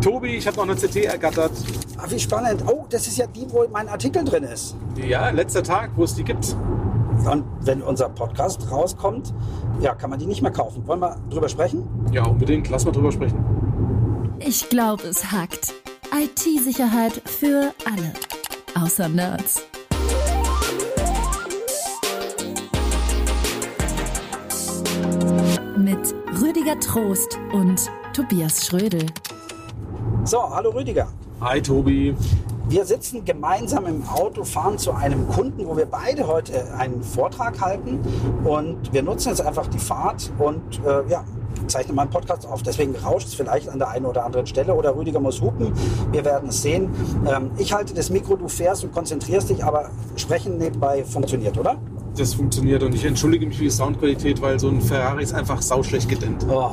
Tobi, ich habe noch eine CT ergattert. Ah, wie spannend. Oh, das ist ja die, wo mein Artikel drin ist. Ja, letzter Tag, wo es die gibt. Und wenn unser Podcast rauskommt, ja, kann man die nicht mehr kaufen. Wollen wir drüber sprechen? Ja, unbedingt. Lass mal drüber sprechen. Ich glaube, es hackt. IT-Sicherheit für alle. Außer Nerds. Mit Rüdiger Trost und Tobias Schrödel. So, hallo Rüdiger. Hi, Tobi. Wir sitzen gemeinsam im Auto, fahren zu einem Kunden, wo wir beide heute einen Vortrag halten. Und wir nutzen jetzt einfach die Fahrt und äh, ja, zeichnen mal einen Podcast auf. Deswegen rauscht es vielleicht an der einen oder anderen Stelle oder Rüdiger muss hupen. Wir werden es sehen. Ähm, ich halte das Mikro, du fährst und konzentrierst dich, aber sprechen nebenbei funktioniert, oder? Das funktioniert und ich entschuldige mich für die Soundqualität, weil so ein Ferrari ist einfach sauschlecht gedämmt. Oh,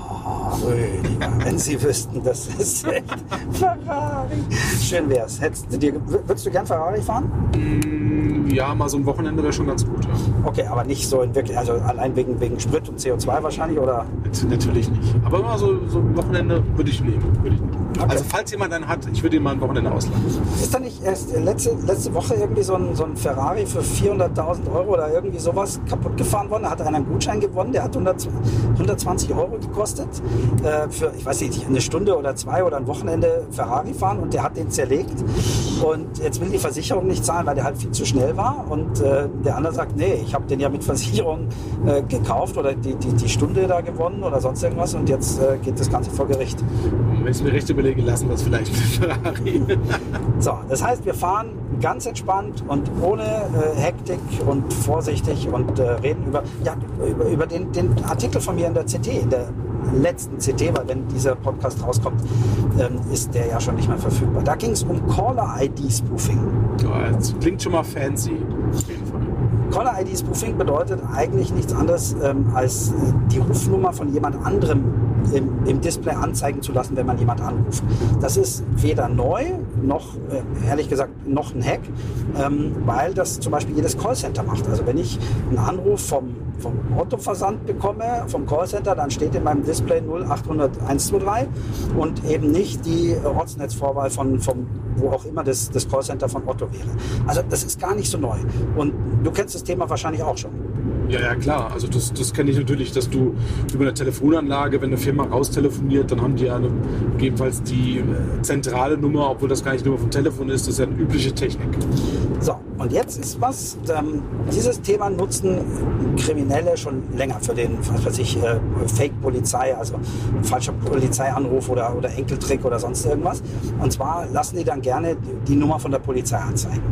wenn Sie wüssten, das ist echt Ferrari. Schön wär's. Hättest du dir, würdest du gern Ferrari fahren? Mm, Ja, mal so ein Wochenende wäre schon ganz gut. Ja. Okay, aber nicht so in wirklich, also allein wegen, wegen Sprit und CO2 wahrscheinlich, oder? Nat- Natürlich nicht. Aber mal so, so ein Wochenende würde ich nehmen. Würde ich nehmen. Okay. Also falls jemand einen hat, ich würde ihn mal ein Wochenende ausladen. Ist da nicht erst letzte, letzte Woche irgendwie so ein, so ein Ferrari für 400.000 Euro oder irgendwie sowas kaputt gefahren worden? Da hat einer einen Gutschein gewonnen, der hat 100, 120 Euro gekostet. Äh, für, ich weiß nicht, eine Stunde oder zwei oder ein Wochenende Ferrari fahren und der hat den zerlegt. Und jetzt will die Versicherung nicht zahlen, weil der halt viel zu schnell war. Und äh, der andere sagt, nee, ich habe den ja mit Versicherung äh, gekauft oder die, die, die Stunde da gewonnen oder sonst irgendwas. Und jetzt äh, geht das Ganze vor Gericht. Wenn ich mir recht überlege, lassen wir es vielleicht mit Ferrari. So, das heißt, wir fahren ganz entspannt und ohne äh, Hektik und vorsichtig und äh, reden über, ja, über, über den, den Artikel von mir in der CT, in der letzten CT, weil wenn dieser Podcast rauskommt, ähm, ist der ja schon nicht mehr verfügbar. Da ging es um Caller-ID-Spoofing. Das klingt schon mal fancy. Auf jeden Fall. Caller-ID-Spoofing bedeutet eigentlich nichts anderes, ähm, als äh, die Rufnummer von jemand anderem im, im Display anzeigen zu lassen, wenn man jemand anruft. Das ist weder neu noch, äh, ehrlich gesagt, noch ein Hack, ähm, weil das zum Beispiel jedes Callcenter macht. Also wenn ich einen Anruf vom, vom Autoversand bekomme, vom Callcenter, dann steht in meinem Display 0800 123 und eben nicht die Ortsnetzvorwahl von, vom, wo auch immer das, das Callcenter von Otto wäre. Also das ist gar nicht so neu. Und du kennst das Thema wahrscheinlich auch schon. Ja, ja, klar. Also das, das kenne ich natürlich, dass du über eine Telefonanlage, wenn eine Firma raustelefoniert, dann haben die ja eine, gegebenenfalls die äh, zentrale Nummer, obwohl das gar nicht Nummer vom Telefon ist. Das ist ja eine übliche Technik. So, und jetzt ist was, ähm, dieses Thema nutzen Kriminelle schon länger für den, was weiß ich, äh, Fake-Polizei, also falscher Polizeianruf oder, oder Enkeltrick oder sonst irgendwas. Und zwar lassen die dann gerne die Nummer von der Polizei anzeigen.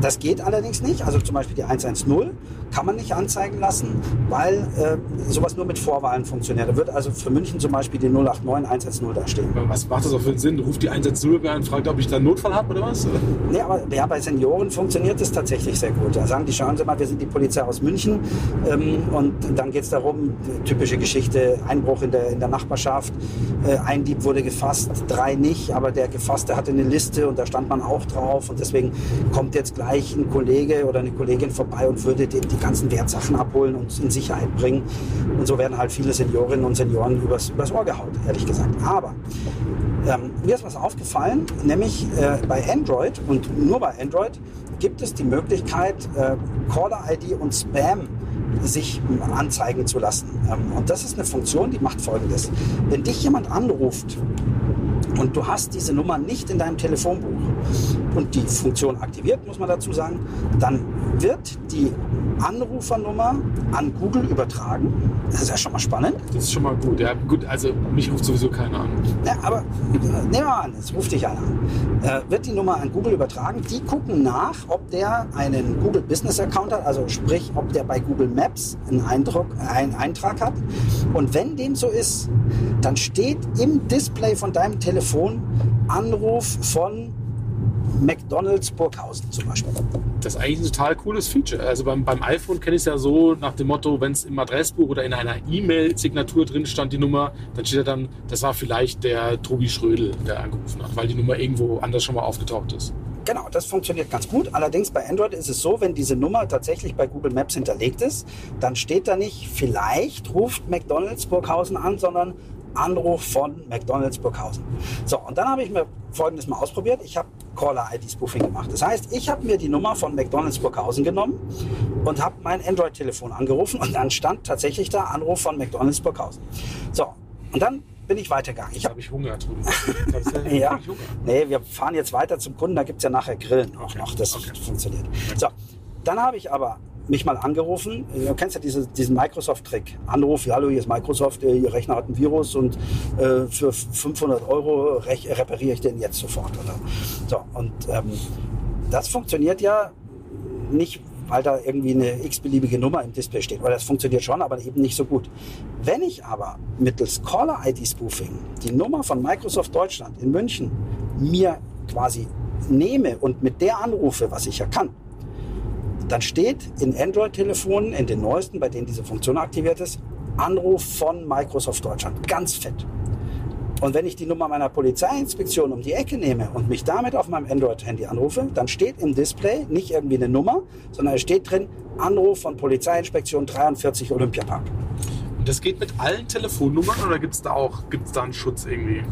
Das geht allerdings nicht, also zum Beispiel die 110 kann man nicht anzeigen lassen, weil äh, sowas nur mit Vorwahlen funktioniert. Da wird also für München zum Beispiel die 089 110 da stehen. Was macht das auch für einen Sinn? Ruft die 110 an und fragt, ob ich da einen Notfall habe oder was? Nee, aber ja, bei Senioren funktioniert das tatsächlich sehr gut. Da sagen die, schauen Sie mal, wir sind die Polizei aus München. Ähm, und dann geht es darum, typische Geschichte, Einbruch in der, in der Nachbarschaft. Äh, ein Dieb wurde gefasst, drei nicht, aber der Gefasste hatte eine Liste und da stand man auch drauf. Und deswegen kommt jetzt gleich ein Kollege oder eine Kollegin vorbei und würde die, die ganzen Wertsachen abholen und in Sicherheit bringen. Und so werden halt viele Seniorinnen und Senioren übers, übers Ohr gehaut, ehrlich gesagt. Aber ähm, mir ist was aufgefallen, nämlich äh, bei Android und nur bei Android gibt es die Möglichkeit, äh, Caller-ID und Spam sich anzeigen zu lassen. Ähm, und das ist eine Funktion, die macht folgendes. Wenn dich jemand anruft und du hast diese Nummer nicht in deinem Telefonbuch und die Funktion aktiviert, muss man dazu sagen, dann wird die Anrufernummer an Google übertragen. Das ist ja schon mal spannend. Das ist schon mal gut. Ja, gut, also mich ruft sowieso keiner an. Ja, aber äh, nehmen wir mal an, es ruft dich einer an. Äh, wird die Nummer an Google übertragen. Die gucken nach, ob der einen Google Business Account hat, also sprich, ob der bei Google Maps einen, Eindruck, einen Eintrag hat. Und wenn dem so ist, dann steht im Display von deinem Telefon Anruf von McDonalds Burghausen zum Beispiel. Das ist eigentlich ein total cooles Feature. Also beim, beim iPhone kenne ich es ja so nach dem Motto, wenn es im Adressbuch oder in einer E-Mail-Signatur drin stand, die Nummer, dann steht ja dann, das war vielleicht der Tobi Schrödel, der angerufen hat, weil die Nummer irgendwo anders schon mal aufgetaucht ist. Genau, das funktioniert ganz gut. Allerdings bei Android ist es so, wenn diese Nummer tatsächlich bei Google Maps hinterlegt ist, dann steht da nicht, vielleicht ruft McDonalds Burghausen an, sondern Anruf von McDonalds Burghausen. So, und dann habe ich mir folgendes mal ausprobiert. Ich habe Caller-ID-Spoofing gemacht. Das heißt, ich habe mir die Nummer von McDonalds Burghausen genommen und habe mein Android-Telefon angerufen und dann stand tatsächlich da Anruf von McDonalds Burghausen. So, und dann bin ich weitergegangen. Ich habe ich Hunger drüben. ja, Hunger. nee, wir fahren jetzt weiter zum Kunden, da gibt es ja nachher Grillen auch okay. noch. Das okay. funktioniert. So, dann habe ich aber mich mal angerufen. Du kennst ja diese, diesen Microsoft-Trick. Anruf, hallo, hier ist Microsoft, äh, Ihr Rechner hat ein Virus und äh, für 500 Euro repariere ich den jetzt sofort. Oder? So, und ähm, das funktioniert ja nicht, weil da irgendwie eine x-beliebige Nummer im Display steht. Weil das funktioniert schon, aber eben nicht so gut. Wenn ich aber mittels Caller-ID-Spoofing die Nummer von Microsoft Deutschland in München mir quasi nehme und mit der anrufe, was ich ja kann, dann steht in Android-Telefonen, in den neuesten, bei denen diese Funktion aktiviert ist, Anruf von Microsoft Deutschland. Ganz fett. Und wenn ich die Nummer meiner Polizeiinspektion um die Ecke nehme und mich damit auf meinem Android-Handy anrufe, dann steht im Display nicht irgendwie eine Nummer, sondern es steht drin Anruf von Polizeiinspektion 43 Olympiapark. Und das geht mit allen Telefonnummern oder gibt es da auch gibt's da einen Schutz irgendwie?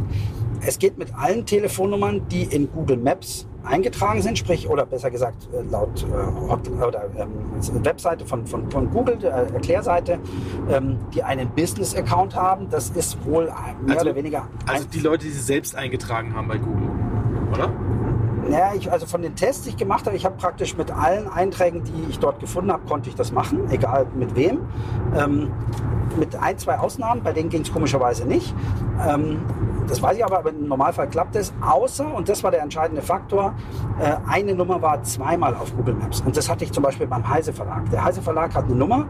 Es geht mit allen Telefonnummern, die in Google Maps eingetragen sind, sprich, oder besser gesagt, äh, laut äh, oder, ähm, Webseite von, von, von Google, äh, Erklärseite, ähm, die einen Business-Account haben. Das ist wohl mehr also, oder weniger. Also die Leute, die sie selbst eingetragen haben bei Google, oder? Naja, ich, also von den Tests, die ich gemacht habe, ich habe praktisch mit allen Einträgen, die ich dort gefunden habe, konnte ich das machen, egal mit wem. Ähm, mit ein, zwei Ausnahmen, bei denen ging es komischerweise nicht. Ähm, das weiß ich aber, aber im Normalfall klappt es. Außer, und das war der entscheidende Faktor, äh, eine Nummer war zweimal auf Google Maps. Und das hatte ich zum Beispiel beim Heise Verlag. Der Heise Verlag hat eine Nummer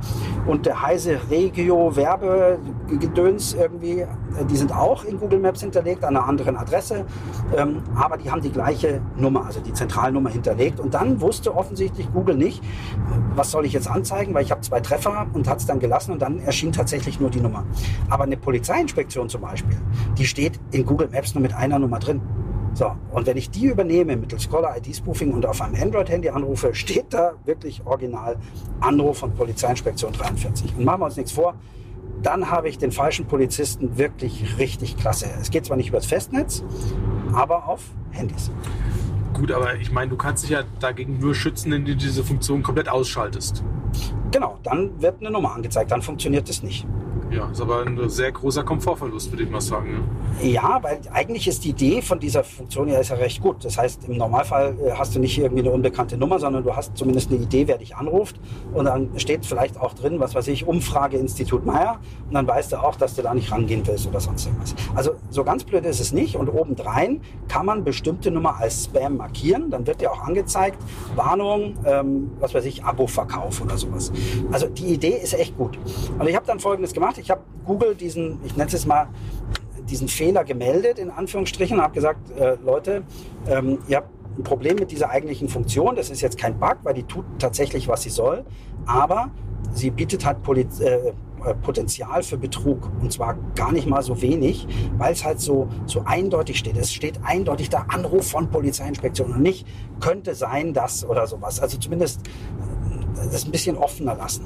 und der Heise Regio Werbegedöns irgendwie, die sind auch in Google Maps hinterlegt, an einer anderen Adresse. Ähm, aber die haben die gleiche Nummer, also die Zentralnummer hinterlegt. Und dann wusste offensichtlich Google nicht, was soll ich jetzt anzeigen, weil ich habe zwei Treffer und hat es dann gelassen und dann erschien tatsächlich nur die Nummer. Aber eine Polizeiinspektion zum Beispiel, die steht in Google Maps nur mit einer Nummer drin. So, und wenn ich die übernehme mittels Caller ID Spoofing und auf einem Android-Handy anrufe, steht da wirklich original Anruf von Polizeiinspektion 43. Und machen wir uns nichts vor, dann habe ich den falschen Polizisten wirklich richtig klasse. Es geht zwar nicht übers Festnetz, aber auf Handys. Gut, aber ich meine, du kannst dich ja dagegen nur schützen, indem du diese Funktion komplett ausschaltest. Genau, dann wird eine Nummer angezeigt, dann funktioniert es nicht. Ja, ist aber ein sehr großer Komfortverlust, würde ich mal sagen. Ja. ja, weil eigentlich ist die Idee von dieser Funktion ja, ist ja recht gut. Das heißt, im Normalfall äh, hast du nicht irgendwie eine unbekannte Nummer, sondern du hast zumindest eine Idee, wer dich anruft. Und dann steht vielleicht auch drin, was weiß ich, Umfrage Institut Meier. Und dann weißt du auch, dass du da nicht rangehen willst oder sonst irgendwas. Also so ganz blöd ist es nicht. Und obendrein kann man bestimmte Nummer als Spam markieren. Dann wird dir auch angezeigt, Warnung, ähm, was weiß ich, Abo-Verkauf oder sowas. Also die Idee ist echt gut. Und ich habe dann Folgendes gemacht gemacht. Ich habe Google diesen, ich nenne es mal, diesen Fehler gemeldet, in Anführungsstrichen, habe gesagt, äh, Leute, ähm, ihr habt ein Problem mit dieser eigentlichen Funktion. Das ist jetzt kein Bug, weil die tut tatsächlich, was sie soll. Aber sie bietet halt Poliz äh, äh, Potenzial für Betrug. Und zwar gar nicht mal so wenig, weil es halt so, so eindeutig steht. Es steht eindeutig da Anruf von Polizeiinspektion und nicht könnte sein, dass oder sowas. Also zumindest das ein bisschen offener lassen.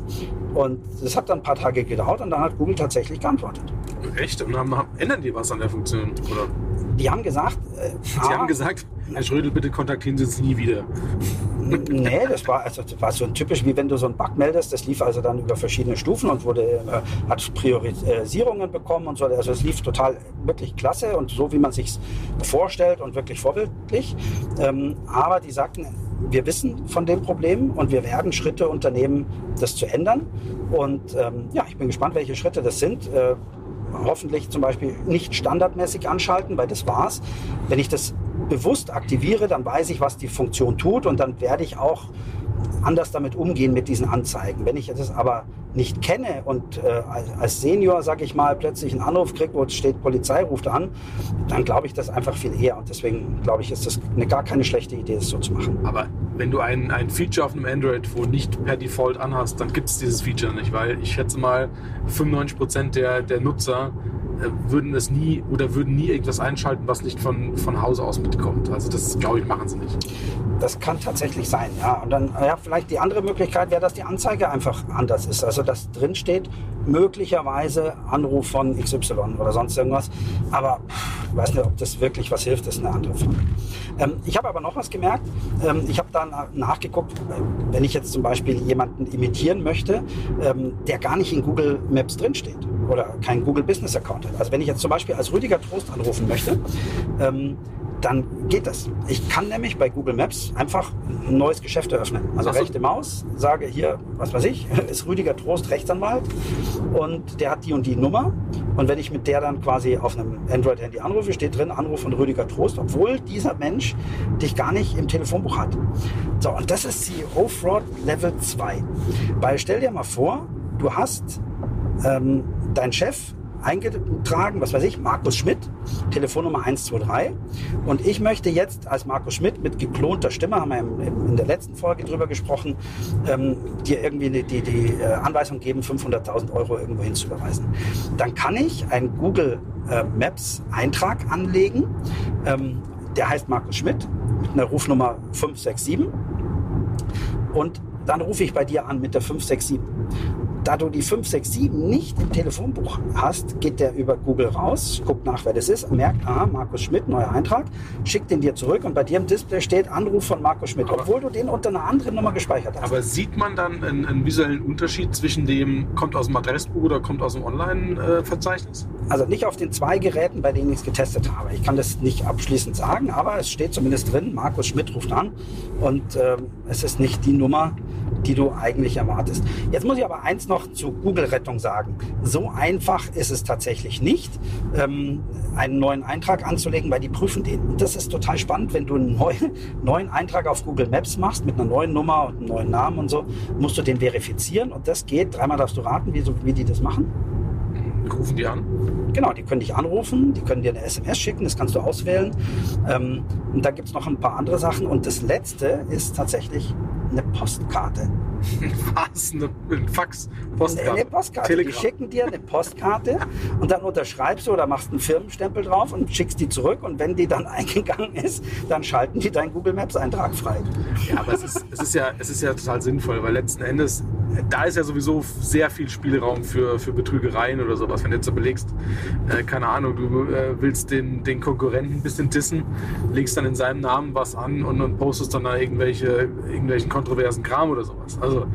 Und das hat dann ein paar Tage gedauert und dann hat Google tatsächlich geantwortet. Echt? Und haben, ändern die was an der Funktion? Oder? Die haben gesagt. Äh, Sie ah, haben gesagt, Herr Schrödel, bitte kontaktieren Sie uns nie wieder. Nee, das war, also, das war so typisch, wie wenn du so einen Bug meldest. Das lief also dann über verschiedene Stufen und wurde, äh, hat Priorisierungen bekommen und so. Also es lief total wirklich klasse und so, wie man sich vorstellt und wirklich vorbildlich. Ähm, aber die sagten, wir wissen von dem Problem und wir werden Schritte unternehmen, das zu ändern. Und ähm, ja, ich bin gespannt, welche Schritte das sind. Äh, hoffentlich zum Beispiel nicht standardmäßig anschalten, weil das war's. Wenn ich das bewusst aktiviere, dann weiß ich, was die Funktion tut und dann werde ich auch anders damit umgehen mit diesen Anzeigen. Wenn ich das aber nicht kenne und äh, als Senior, sag ich mal, plötzlich einen Anruf kriege, wo es steht, Polizei ruft an, dann glaube ich das einfach viel eher. Und deswegen glaube ich, ist das eine, gar keine schlechte Idee, das so zu machen. Aber wenn du ein, ein Feature auf einem Android-Phone nicht per Default anhast, dann gibt es dieses Feature nicht, weil ich schätze mal, 95% der, der Nutzer würden es nie oder würden nie irgendwas einschalten, was nicht von, von Hause aus mitkommt. Also das, glaube ich, machen sie nicht. Das kann tatsächlich sein, ja. Und dann, ja, vielleicht die andere Möglichkeit wäre, dass die Anzeige einfach anders ist. Also, dass drin steht, möglicherweise Anruf von XY oder sonst irgendwas. Aber ich weiß nicht, ob das wirklich was hilft, das ist eine andere Frage. Ähm, ich habe aber noch was gemerkt. Ähm, ich habe dann nachgeguckt, wenn ich jetzt zum Beispiel jemanden imitieren möchte, ähm, der gar nicht in Google Maps drinsteht oder kein Google Business Account hat. Also wenn ich jetzt zum Beispiel als Rüdiger Trost anrufen möchte, ähm, dann geht das. Ich kann nämlich bei Google Maps einfach ein neues Geschäft eröffnen. Also so. rechte Maus, sage hier, was weiß ich, ist Rüdiger Trost Rechtsanwalt und der hat die und die Nummer. Und wenn ich mit der dann quasi auf einem Android-Handy anrufe, steht drin Anruf von Rüdiger Trost, obwohl dieser Mensch dich gar nicht im Telefonbuch hat. So, und das ist CEO Fraud Level 2. Weil stell dir mal vor, du hast ähm, dein Chef eingetragen, was weiß ich, Markus Schmidt, Telefonnummer 123. Und ich möchte jetzt als Markus Schmidt mit geklonter Stimme, haben wir in der letzten Folge drüber gesprochen, ähm, dir irgendwie die, die, die äh, Anweisung geben, 500.000 Euro irgendwo hinzuüberweisen. Dann kann ich einen Google äh, Maps Eintrag anlegen. Ähm, der heißt Markus Schmidt mit einer Rufnummer 567. Und dann rufe ich bei dir an mit der 567 da du die 567 nicht im Telefonbuch hast, geht der über Google raus, guckt nach, wer das ist, merkt, aha, Markus Schmidt, neuer Eintrag, schickt den dir zurück und bei dir im Display steht Anruf von Markus Schmidt, aber, obwohl du den unter einer anderen Nummer gespeichert hast. Aber sieht man dann einen, einen visuellen Unterschied zwischen dem, kommt aus dem Adressbuch oder kommt aus dem Online-Verzeichnis? Also nicht auf den zwei Geräten, bei denen ich es getestet habe. Ich kann das nicht abschließend sagen, aber es steht zumindest drin, Markus Schmidt ruft an und äh, es ist nicht die Nummer, die du eigentlich erwartest. Jetzt muss ich aber eins noch zur Google-Rettung sagen. So einfach ist es tatsächlich nicht, ähm, einen neuen Eintrag anzulegen, weil die prüfen den. Und das ist total spannend, wenn du einen neuen, neuen Eintrag auf Google Maps machst mit einer neuen Nummer und einem neuen Namen und so, musst du den verifizieren und das geht. Dreimal darfst du raten, wie, so, wie die das machen. Rufen die an? Genau, die können dich anrufen, die können dir eine SMS schicken, das kannst du auswählen. Ähm, und da gibt es noch ein paar andere Sachen. Und das letzte ist tatsächlich eine Postkarte. Was? Eine, ein Fax? Postkarte? Eine Postkarte. Telegram. Die schicken dir eine Postkarte und dann unterschreibst du oder machst einen Firmenstempel drauf und schickst die zurück. Und wenn die dann eingegangen ist, dann schalten die deinen Google Maps Eintrag frei. Ja, aber es ist, es ist, ja, es ist ja total sinnvoll, weil letzten Endes, da ist ja sowieso sehr viel Spielraum für, für Betrügereien oder sowas. Wenn du jetzt so belegst, äh, keine Ahnung, du äh, willst den, den Konkurrenten ein bisschen dissen, legst dann in seinem Namen was an und, und postest dann da irgendwelche, irgendwelchen kontroversen Kram oder sowas. Also also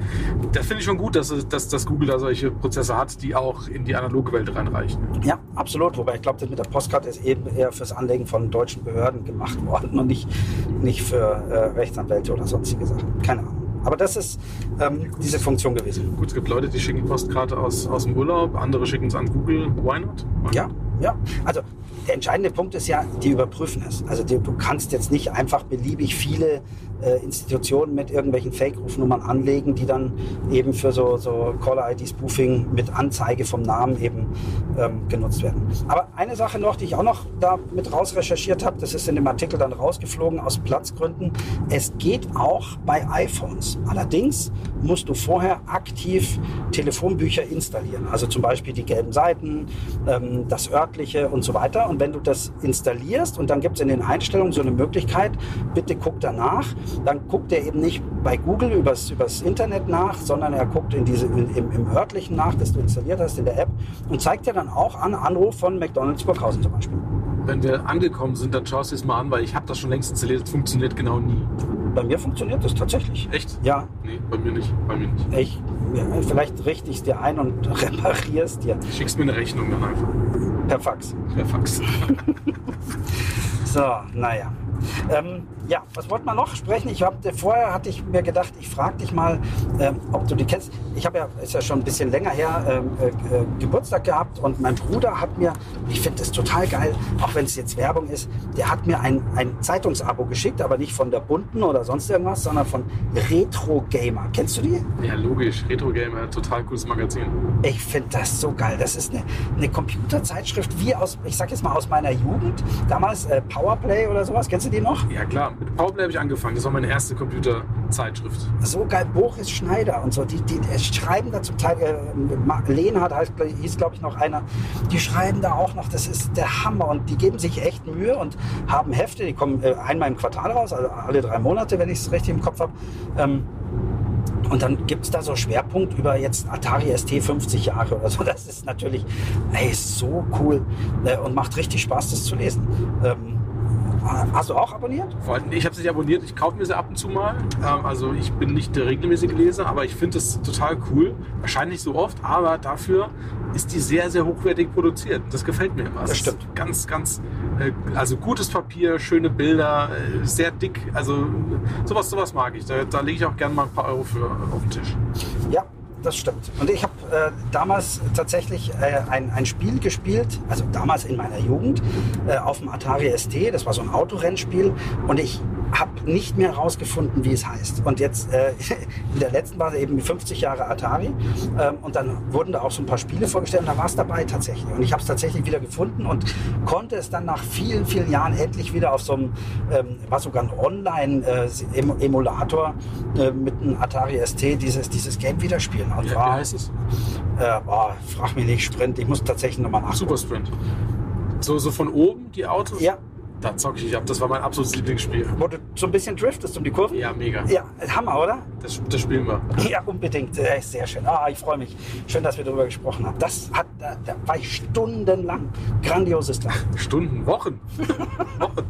das finde ich schon gut, dass, dass, dass Google da solche Prozesse hat, die auch in die analoge Welt reinreichen. Ja, absolut. Wobei ich glaube, das mit der Postkarte ist eben eher fürs Anlegen von deutschen Behörden gemacht worden und nicht, nicht für äh, Rechtsanwälte oder sonstige Sachen. Keine Ahnung. Aber das ist ähm, diese Funktion gewesen. Gut, es gibt Leute, die schicken Postkarte aus, aus dem Urlaub, andere schicken es an Google. Why not? Why ja, ja. Also der entscheidende Punkt ist ja, die überprüfen es. Also die, du kannst jetzt nicht einfach beliebig viele äh, Institutionen mit irgendwelchen Fake-Rufnummern anlegen, die dann eben für so, so Caller-ID-Spoofing mit Anzeige vom Namen eben ähm, genutzt werden. Aber eine Sache noch, die ich auch noch da mit raus recherchiert habe, das ist in dem Artikel dann rausgeflogen aus Platzgründen. Es geht auch bei iPhones. Allerdings musst du vorher aktiv Telefonbücher installieren. Also zum Beispiel die gelben Seiten, ähm, das örtliche und so weiter. Und wenn du das installierst und dann gibt es in den Einstellungen so eine Möglichkeit, bitte guck danach, dann guckt er eben nicht bei Google übers, übers Internet nach, sondern er guckt in diese, in, im, im örtlichen nach, das du installiert hast in der App und zeigt dir dann auch an Anruf von McDonalds Burghausen zum Beispiel. Wenn wir angekommen sind, dann schaust du es mal an, weil ich habe das schon längst installiert, es funktioniert genau nie. Bei mir funktioniert das tatsächlich. Echt? Ja. Nee, bei mir nicht. Bei mir nicht. Ich, vielleicht richte ich es dir ein und reparierst dir. Schickst mir eine Rechnung dann einfach. Per Fax. Per Fax. so, naja. Ähm, ja, was wollte man noch sprechen? Ich hab, vorher hatte ich mir gedacht, ich frage dich mal, ähm, ob du die kennst. Ich habe ja, ist ja schon ein bisschen länger her, ähm, äh, äh, Geburtstag gehabt und mein Bruder hat mir, ich finde das total geil, auch wenn es jetzt Werbung ist, der hat mir ein, ein Zeitungsabo geschickt, aber nicht von der Bunten oder sonst irgendwas, sondern von Retro Gamer. Kennst du die? Ja, logisch. Retro Gamer, total cooles Magazin. Ich finde das so geil. Das ist eine, eine Computerzeitschrift wie aus, ich sag jetzt mal aus meiner Jugend. Damals äh, Powerplay oder sowas. Kennst du die noch? Ja klar, mit Powerplay habe ich angefangen. Das war meine erste Computerzeitschrift. So geil, Boris Schneider und so, die, die schreiben da zum Teil, äh, Lehnhardt heißt, hieß glaube ich noch einer, die schreiben da auch noch, das ist der Hammer und die geben sich echt Mühe und haben Hefte, die kommen äh, einmal im Quartal raus, also alle drei Monate, wenn ich es richtig im Kopf habe. Ähm, und dann gibt es da so Schwerpunkt über jetzt Atari ST 50 Jahre oder so. Das ist natürlich ey, so cool äh, und macht richtig Spaß, das zu lesen. Ähm, Hast du auch abonniert? Ich habe es nicht abonniert, ich kaufe mir sie ab und zu mal. Ähm, also ich bin nicht der regelmäßige Leser, aber ich finde es total cool. Wahrscheinlich so oft, aber dafür ist die sehr, sehr hochwertig produziert. Das gefällt mir immer. Das stimmt. Ganz, ganz, äh, also gutes Papier, schöne Bilder, äh, sehr dick. Also sowas, sowas mag ich. Da, da lege ich auch gerne mal ein paar Euro für auf den Tisch. Ja, das stimmt. Und ich habe äh, damals tatsächlich äh, ein, ein Spiel gespielt, also damals in meiner Jugend, äh, auf dem Atari ST. Das war so ein Autorennspiel. Und ich habe nicht mehr herausgefunden, wie es heißt. Und jetzt äh, in der letzten war es eben 50 Jahre Atari. Ähm, und dann wurden da auch so ein paar Spiele vorgestellt und da war es dabei tatsächlich. Und ich habe es tatsächlich wieder gefunden und konnte es dann nach vielen, vielen Jahren endlich wieder auf so einem, ähm, war sogar ein Online-Emulator äh, mit einem Atari ST dieses, dieses Game wieder spielen. Und ja, war, wie heißt es? Äh, boah, frag mich nicht, Sprint. Ich muss tatsächlich nochmal nachgucken. Super Sprint. So, so von oben die Autos? Ja, da zocke ich ab. Das war mein absolutes Lieblingsspiel. Wo du so ein bisschen driftest um die Kurven? Ja, mega. Ja, Hammer, oder? Das, das spielen wir. Ja, unbedingt. Äh, sehr schön. Ah, ich freue mich. Schön, dass wir darüber gesprochen haben. Das hat, da, da war ich stundenlang. Grandioses Tag. Stunden, Wochen. Wochen.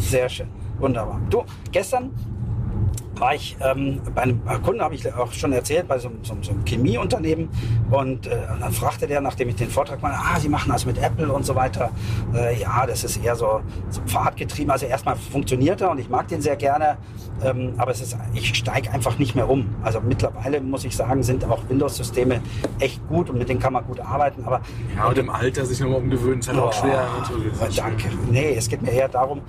Sehr schön. Wunderbar. Du, gestern war ich ähm, bei einem Kunden, habe ich auch schon erzählt, bei so, so, so einem Chemieunternehmen. Und, äh, dann fragte der, nachdem ich den Vortrag machte, ah, Sie machen das mit Apple und so weiter. Äh, ja, das ist eher so, so pfadgetrieben. Also erstmal funktioniert er und ich mag den sehr gerne. Ähm, aber es ist, ich steige einfach nicht mehr um. Also mittlerweile muss ich sagen, sind auch Windows-Systeme echt gut und mit denen kann man gut arbeiten. Aber ja, und im Alter sich nochmal umgewöhnen, ist halt oh, auch schwer. Natürlich. Danke. Nee, es geht mir eher darum,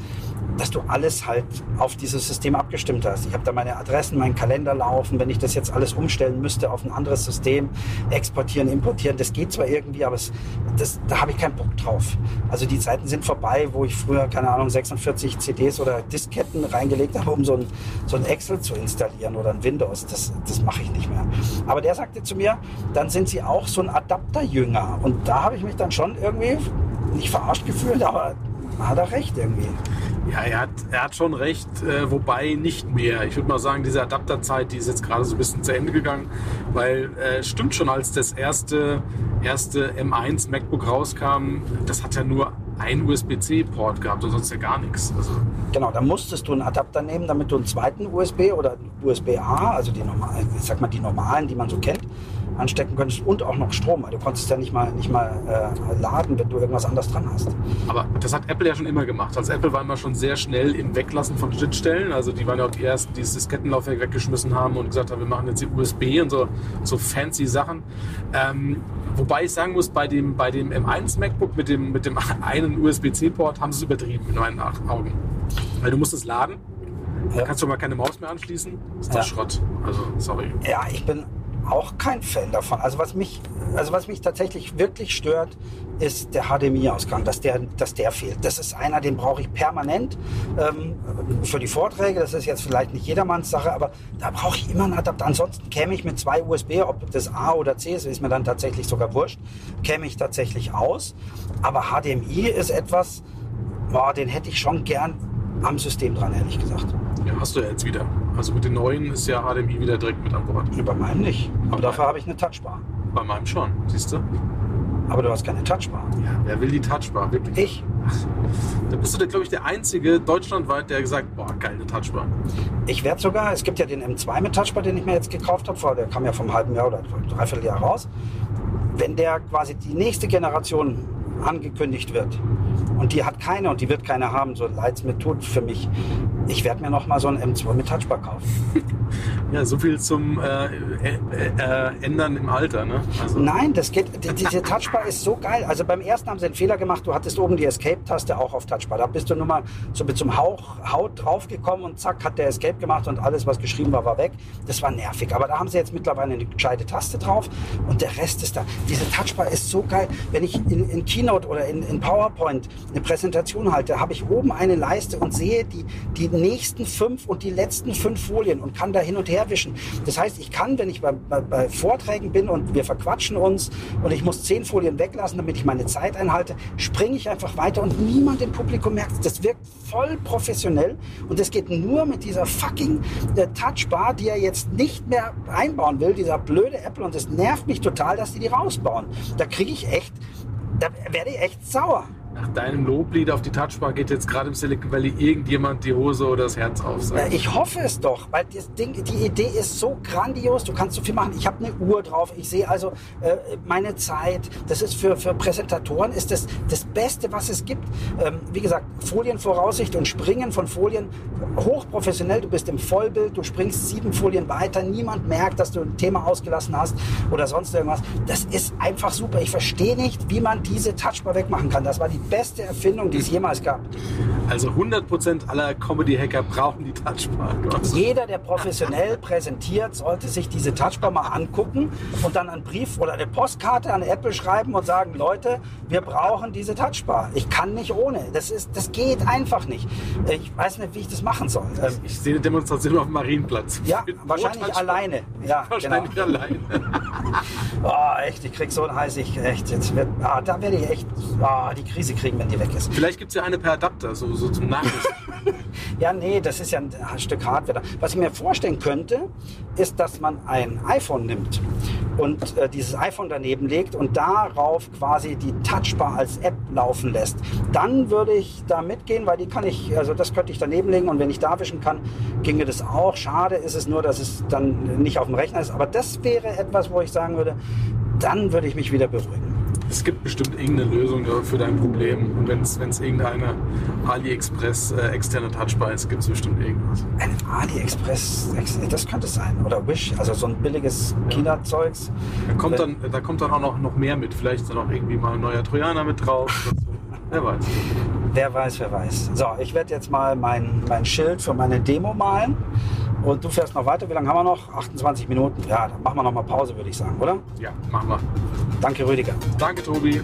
dass du alles halt auf dieses System abgestimmt hast. Ich habe da meine Adressen, meinen Kalender laufen. Wenn ich das jetzt alles umstellen müsste auf ein anderes System, exportieren, importieren, das geht zwar irgendwie, aber es, das, da habe ich keinen Bock drauf. Also die Zeiten sind vorbei, wo ich früher, keine Ahnung, 46 CDs oder Disketten reingelegt habe, um so ein, so ein Excel zu installieren oder ein Windows. Das, das mache ich nicht mehr. Aber der sagte zu mir, dann sind sie auch so ein Adapterjünger. Und da habe ich mich dann schon irgendwie nicht verarscht gefühlt, aber hat er recht irgendwie. Ja, er hat, er hat schon recht, äh, wobei nicht mehr. Ich würde mal sagen, diese Adapterzeit, die ist jetzt gerade so ein bisschen zu Ende gegangen, weil äh, stimmt schon, als das erste, erste M1 MacBook rauskam, das hat ja nur ein USB-C-Port gehabt und sonst ja gar nichts. Also genau, da musstest du einen Adapter nehmen, damit du einen zweiten USB oder USB-A, also die normalen, ich sag mal die normalen, die man so kennt, anstecken könntest und auch noch Strom. Du konntest ja nicht mal, nicht mal äh, laden, wenn du irgendwas anderes dran hast. Aber das hat Apple ja schon immer gemacht. Also Apple war immer schon sehr schnell im Weglassen von Schnittstellen. Also die waren ja auch die ersten, die das Diskettenlaufwerk weggeschmissen haben und gesagt haben, wir machen jetzt die USB und so, so fancy Sachen. Ähm, wobei ich sagen muss, bei dem, bei dem M1 MacBook mit dem, mit dem einen USB-C-Port haben sie es übertrieben in meinen Augen. Weil du musst es laden. Ja. Kannst du mal keine Maus mehr anschließen? Ist das ja. Schrott. Also, sorry. Ja, ich bin auch kein Fan davon. Also was mich, also was mich tatsächlich wirklich stört, ist der HDMI-Ausgang, dass der, dass der fehlt. Das ist einer, den brauche ich permanent ähm, für die Vorträge. Das ist jetzt vielleicht nicht jedermanns Sache, aber da brauche ich immer einen Adapter. Ansonsten käme ich mit zwei USB, ob das A oder C ist, ist mir dann tatsächlich sogar wurscht, käme ich tatsächlich aus. Aber HDMI ist etwas, boah, den hätte ich schon gern am System dran, ehrlich gesagt. Ja, hast du ja jetzt wieder. Also mit den neuen ist ja HDMI wieder direkt mit an Bord. Ja, bei meinem nicht. Aber dafür habe ich eine Touchbar. Bei meinem schon, siehst du? Aber du hast keine Touchbar. Ja, wer will die Touchbar? Wirklich? Ich. Da bist du, glaube ich, der Einzige deutschlandweit, der gesagt boah, geile Touchbar. Ich werde sogar, es gibt ja den M2 mit Touchbar, den ich mir jetzt gekauft habe, der kam ja vom halben Jahr oder dreiviertel Jahr raus. Wenn der quasi die nächste Generation angekündigt wird und die hat keine und die wird keine haben, so leid es mir tut für mich, ich werde mir noch mal so ein M2 mit Touchbar kaufen. Ja, so viel zum äh, äh, äh, Ändern im Alter, ne? Also. Nein, das geht, diese Touchbar ist so geil. Also beim ersten haben sie einen Fehler gemacht, du hattest oben die Escape-Taste auch auf Touchbar. Da bist du nur mal so mit zum Hauch, Haut draufgekommen und zack, hat der Escape gemacht und alles, was geschrieben war, war weg. Das war nervig. Aber da haben sie jetzt mittlerweile eine gescheite Taste drauf und der Rest ist da. Diese Touchbar ist so geil. Wenn ich in, in Keynote oder in, in PowerPoint eine Präsentation halte, habe ich oben eine Leiste und sehe die, die nächsten fünf und die letzten fünf Folien und kann da hin und her wischen. Das heißt, ich kann, wenn ich bei, bei, bei Vorträgen bin und wir verquatschen uns und ich muss zehn Folien weglassen, damit ich meine Zeit einhalte, springe ich einfach weiter und niemand im Publikum merkt. Das wirkt voll professionell und das geht nur mit dieser fucking äh, Touchbar, die er jetzt nicht mehr einbauen will, dieser blöde Apple und das nervt mich total, dass die die rausbauen. Da kriege ich echt, da werde ich echt sauer. Nach deinem Loblied auf die Touchbar geht jetzt gerade im Silicon Valley irgendjemand die Hose oder das Herz auf. Ja, ich hoffe es doch, weil das Ding, die Idee ist so grandios. Du kannst so viel machen. Ich habe eine Uhr drauf. Ich sehe also äh, meine Zeit. Das ist für, für Präsentatoren ist das das Beste, was es gibt. Ähm, wie gesagt, Folienvoraussicht und Springen von Folien hochprofessionell. Du bist im Vollbild. Du springst sieben Folien weiter. Niemand merkt, dass du ein Thema ausgelassen hast oder sonst irgendwas. Das ist einfach super. Ich verstehe nicht, wie man diese Touchbar wegmachen kann. Das war die beste Erfindung, die es jemals gab. Also 100% aller Comedy-Hacker brauchen die Touchbar. Jeder, der professionell präsentiert, sollte sich diese Touchbar mal angucken und dann einen Brief oder eine Postkarte an Apple schreiben und sagen, Leute, wir brauchen diese Touchbar. Ich kann nicht ohne. Das, ist, das geht einfach nicht. Ich weiß nicht, wie ich das machen soll. Ähm, ich sehe eine Demonstration auf dem Marienplatz. Ja, wahrscheinlich alleine. Ja, wahrscheinlich genau. alleine. oh, echt, ich krieg so ein heiß, ich echt, jetzt wird, ah, da werde ich echt, ah, die Krise kriegen, wenn die weg ist. Vielleicht gibt es ja eine per Adapter, so, so zum Nachrüsten. ja, nee, das ist ja ein Stück Hardware. Was ich mir vorstellen könnte, ist, dass man ein iPhone nimmt und äh, dieses iPhone daneben legt und darauf quasi die Touchbar als App laufen lässt. Dann würde ich da mitgehen, weil die kann ich, also das könnte ich daneben legen und wenn ich da wischen kann, ginge das auch. Schade ist es nur, dass es dann nicht auf dem Rechner ist. Aber das wäre etwas, wo ich sagen würde, dann würde ich mich wieder beruhigen es gibt bestimmt irgendeine Lösung für dein Problem. Und wenn es irgendeine AliExpress äh, externe Touchbar ist, gibt es bestimmt irgendwas. Ein AliExpress, das könnte es sein. Oder Wish, also so ein billiges China-Zeugs. Da kommt, dann, da kommt dann auch noch, noch mehr mit. Vielleicht ist dann auch irgendwie mal ein neuer Trojaner mit drauf. Wer weiß. Wer weiß, wer weiß. So, ich werde jetzt mal mein, mein Schild für meine Demo malen. Und du fährst noch weiter. Wie lange haben wir noch? 28 Minuten. Ja, dann machen wir noch mal Pause, würde ich sagen, oder? Ja, machen wir. Danke, Rüdiger. Danke, Tobi.